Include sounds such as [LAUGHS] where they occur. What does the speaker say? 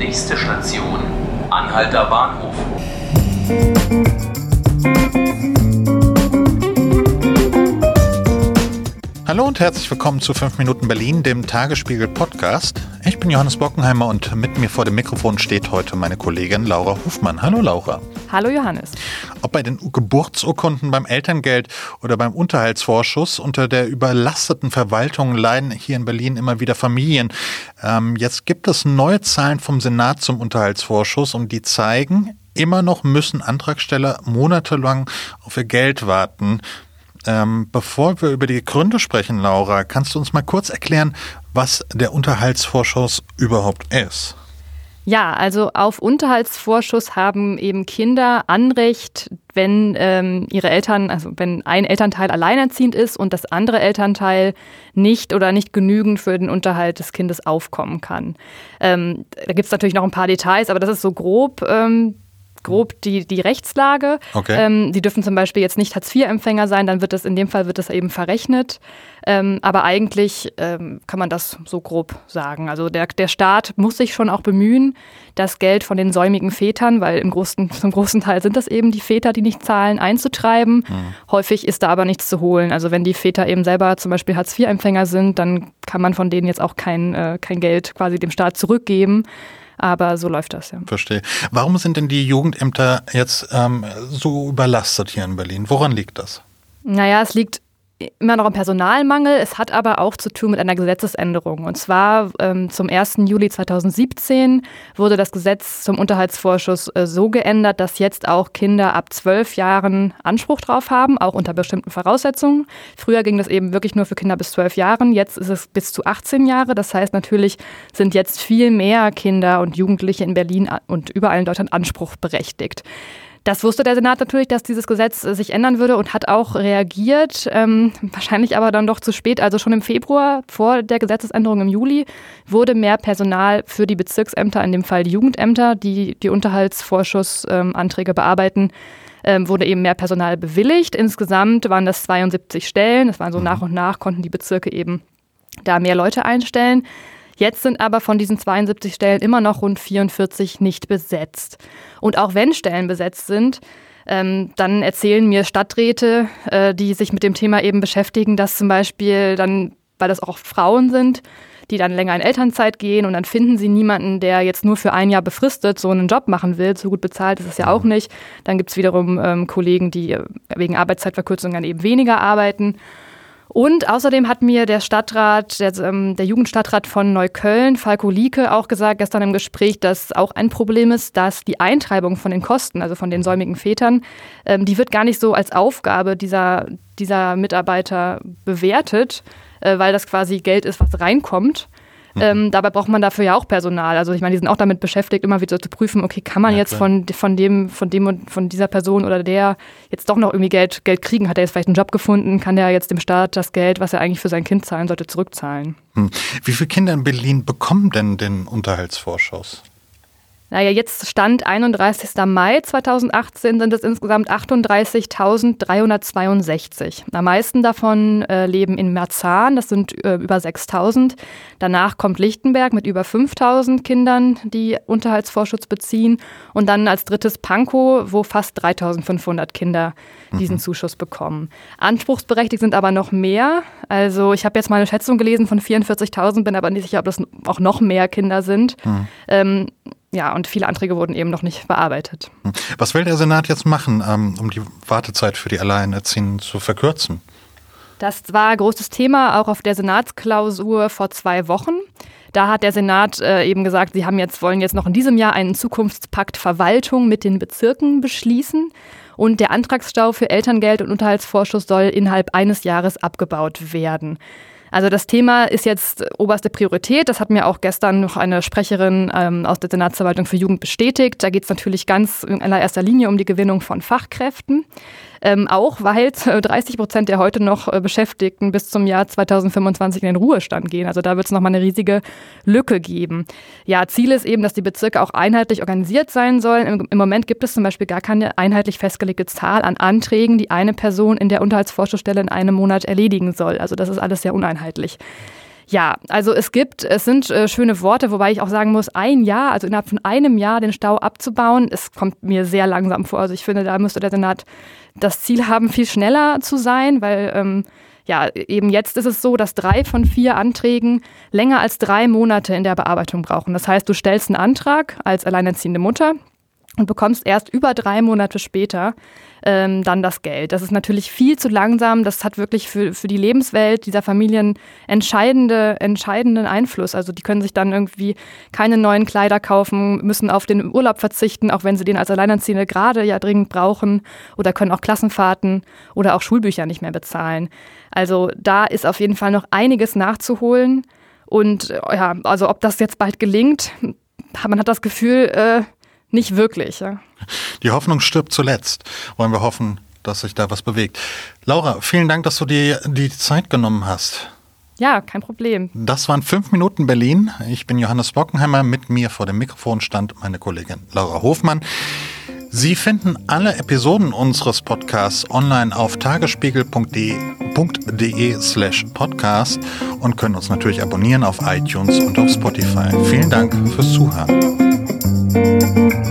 Nächste Station, Anhalter Bahnhof. Hallo und herzlich willkommen zu 5 Minuten Berlin, dem Tagesspiegel Podcast. Ich bin Johannes Bockenheimer und mit mir vor dem Mikrofon steht heute meine Kollegin Laura Hofmann. Hallo Laura. Hallo Johannes. Ob bei den Geburtsurkunden, beim Elterngeld oder beim Unterhaltsvorschuss unter der überlasteten Verwaltung leiden hier in Berlin immer wieder Familien. Ähm, jetzt gibt es neue Zahlen vom Senat zum Unterhaltsvorschuss und die zeigen, immer noch müssen Antragsteller monatelang auf ihr Geld warten. Ähm, bevor wir über die Gründe sprechen, Laura, kannst du uns mal kurz erklären, was der Unterhaltsvorschuss überhaupt ist? Ja, also auf Unterhaltsvorschuss haben eben Kinder Anrecht, wenn ähm, ihre Eltern, also wenn ein Elternteil alleinerziehend ist und das andere Elternteil nicht oder nicht genügend für den Unterhalt des Kindes aufkommen kann. Ähm, da gibt es natürlich noch ein paar Details, aber das ist so grob ähm, grob die, die Rechtslage. Okay. Ähm, die dürfen zum Beispiel jetzt nicht Hartz-IV-Empfänger sein, dann wird das in dem Fall wird das eben verrechnet. Ähm, aber eigentlich ähm, kann man das so grob sagen. Also der, der Staat muss sich schon auch bemühen, das Geld von den säumigen Vätern, weil im großen, zum großen Teil sind das eben die Väter, die nicht zahlen, einzutreiben. Mhm. Häufig ist da aber nichts zu holen. Also wenn die Väter eben selber zum Beispiel Hartz-IV-Empfänger sind, dann kann man von denen jetzt auch kein, äh, kein Geld quasi dem Staat zurückgeben. Aber so läuft das ja. Verstehe. Warum sind denn die Jugendämter jetzt ähm, so überlastet hier in Berlin? Woran liegt das? Naja, es liegt immer noch ein Personalmangel. Es hat aber auch zu tun mit einer Gesetzesänderung. Und zwar ähm, zum 1. Juli 2017 wurde das Gesetz zum Unterhaltsvorschuss äh, so geändert, dass jetzt auch Kinder ab zwölf Jahren Anspruch drauf haben, auch unter bestimmten Voraussetzungen. Früher ging das eben wirklich nur für Kinder bis zwölf Jahren. Jetzt ist es bis zu 18 Jahre. Das heißt, natürlich sind jetzt viel mehr Kinder und Jugendliche in Berlin und überall in Deutschland Anspruch berechtigt. Das wusste der Senat natürlich, dass dieses Gesetz äh, sich ändern würde und hat auch reagiert, ähm, wahrscheinlich aber dann doch zu spät. Also schon im Februar vor der Gesetzesänderung im Juli wurde mehr Personal für die Bezirksämter, in dem Fall die Jugendämter, die die Unterhaltsvorschussanträge ähm, bearbeiten, ähm, wurde eben mehr Personal bewilligt. Insgesamt waren das 72 Stellen. Das waren so mhm. nach und nach konnten die Bezirke eben da mehr Leute einstellen. Jetzt sind aber von diesen 72 Stellen immer noch rund 44 nicht besetzt. Und auch wenn Stellen besetzt sind, ähm, dann erzählen mir Stadträte, äh, die sich mit dem Thema eben beschäftigen, dass zum Beispiel dann, weil das auch Frauen sind, die dann länger in Elternzeit gehen und dann finden sie niemanden, der jetzt nur für ein Jahr befristet so einen Job machen will. So gut bezahlt ist es ja auch nicht. Dann gibt es wiederum ähm, Kollegen, die äh, wegen Arbeitszeitverkürzung dann eben weniger arbeiten. Und außerdem hat mir der Stadtrat, der, ähm, der, Jugendstadtrat von Neukölln, Falko Lieke, auch gesagt gestern im Gespräch, dass auch ein Problem ist, dass die Eintreibung von den Kosten, also von den säumigen Vätern, ähm, die wird gar nicht so als Aufgabe dieser, dieser Mitarbeiter bewertet, äh, weil das quasi Geld ist, was reinkommt. Mhm. Ähm, dabei braucht man dafür ja auch Personal. Also ich meine, die sind auch damit beschäftigt, immer wieder zu prüfen, okay, kann man ja, jetzt von, von dem, von dem und von dieser Person oder der jetzt doch noch irgendwie Geld, Geld kriegen? Hat er jetzt vielleicht einen Job gefunden? Kann der jetzt dem Staat das Geld, was er eigentlich für sein Kind zahlen sollte, zurückzahlen? Hm. Wie viele Kinder in Berlin bekommen denn den Unterhaltsvorschuss? Naja, jetzt Stand 31. Mai 2018 sind es insgesamt 38.362. Am meisten davon äh, leben in Merzahn, das sind äh, über 6.000. Danach kommt Lichtenberg mit über 5.000 Kindern, die Unterhaltsvorschutz beziehen. Und dann als drittes Pankow, wo fast 3.500 Kinder diesen mhm. Zuschuss bekommen. Anspruchsberechtigt sind aber noch mehr. Also ich habe jetzt mal eine Schätzung gelesen von 44.000, bin aber nicht sicher, ob das auch noch mehr Kinder sind. Mhm. Ähm, ja, und viele Anträge wurden eben noch nicht bearbeitet. Was will der Senat jetzt machen, ähm, um die Wartezeit für die Alleinerziehenden zu verkürzen? Das war großes Thema auch auf der Senatsklausur vor zwei Wochen. Da hat der Senat äh, eben gesagt, sie haben jetzt, wollen jetzt noch in diesem Jahr einen Zukunftspakt Verwaltung mit den Bezirken beschließen. Und der Antragsstau für Elterngeld und Unterhaltsvorschuss soll innerhalb eines Jahres abgebaut werden. Also das Thema ist jetzt oberste Priorität. Das hat mir auch gestern noch eine Sprecherin ähm, aus der Senatsverwaltung für Jugend bestätigt. Da geht es natürlich ganz in allererster Linie um die Gewinnung von Fachkräften. Ähm, auch weil [LAUGHS] 30 Prozent der heute noch äh, Beschäftigten bis zum Jahr 2025 in den Ruhestand gehen. Also da wird es nochmal eine riesige Lücke geben. Ja, Ziel ist eben, dass die Bezirke auch einheitlich organisiert sein sollen. Im, Im, Moment gibt es zum Beispiel gar keine einheitlich festgelegte Zahl an Anträgen, die eine Person in der Unterhaltsvorschussstelle in einem Monat erledigen soll. Also das ist alles sehr uneinheitlich. Ja, also es gibt, es sind äh, schöne Worte, wobei ich auch sagen muss, ein Jahr, also innerhalb von einem Jahr den Stau abzubauen, es kommt mir sehr langsam vor. Also ich finde, da müsste der Senat das Ziel haben, viel schneller zu sein, weil ähm, ja, eben jetzt ist es so, dass drei von vier Anträgen länger als drei Monate in der Bearbeitung brauchen. Das heißt, du stellst einen Antrag als alleinerziehende Mutter und bekommst erst über drei Monate später ähm, dann das Geld. Das ist natürlich viel zu langsam. Das hat wirklich für, für die Lebenswelt dieser Familien entscheidende, entscheidenden Einfluss. Also die können sich dann irgendwie keine neuen Kleider kaufen, müssen auf den Urlaub verzichten, auch wenn sie den als Alleinerziehende gerade ja dringend brauchen oder können auch Klassenfahrten oder auch Schulbücher nicht mehr bezahlen. Also da ist auf jeden Fall noch einiges nachzuholen. Und ja, also ob das jetzt bald gelingt, man hat das Gefühl, äh, nicht wirklich. Ja. Die Hoffnung stirbt zuletzt. Wollen wir hoffen, dass sich da was bewegt. Laura, vielen Dank, dass du dir die Zeit genommen hast. Ja, kein Problem. Das waren fünf Minuten Berlin. Ich bin Johannes Bockenheimer. Mit mir vor dem Mikrofon stand meine Kollegin Laura Hofmann. Sie finden alle Episoden unseres Podcasts online auf tagesspiegel.de slash podcast und können uns natürlich abonnieren auf iTunes und auf Spotify. Vielen Dank fürs Zuhören. Música